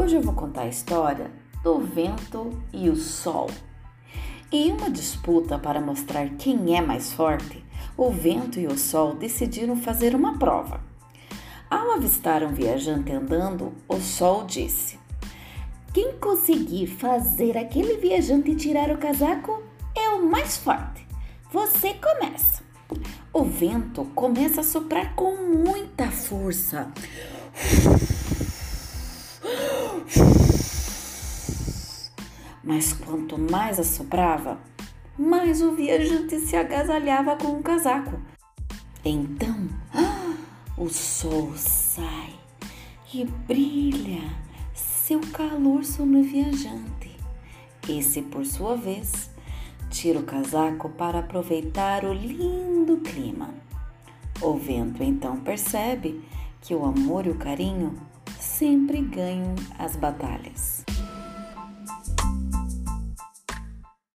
Hoje eu vou contar a história do vento e o sol. Em uma disputa para mostrar quem é mais forte, o vento e o sol decidiram fazer uma prova. Ao avistar um viajante andando, o sol disse: Quem conseguir fazer aquele viajante tirar o casaco é o mais forte. Você começa. O vento começa a soprar com muita força. Mas quanto mais assoprava, mais o viajante se agasalhava com o casaco. Então, o sol sai e brilha seu calor sobre o viajante. Esse, por sua vez, tira o casaco para aproveitar o lindo clima. O vento então percebe que o amor e o carinho sempre ganham as batalhas.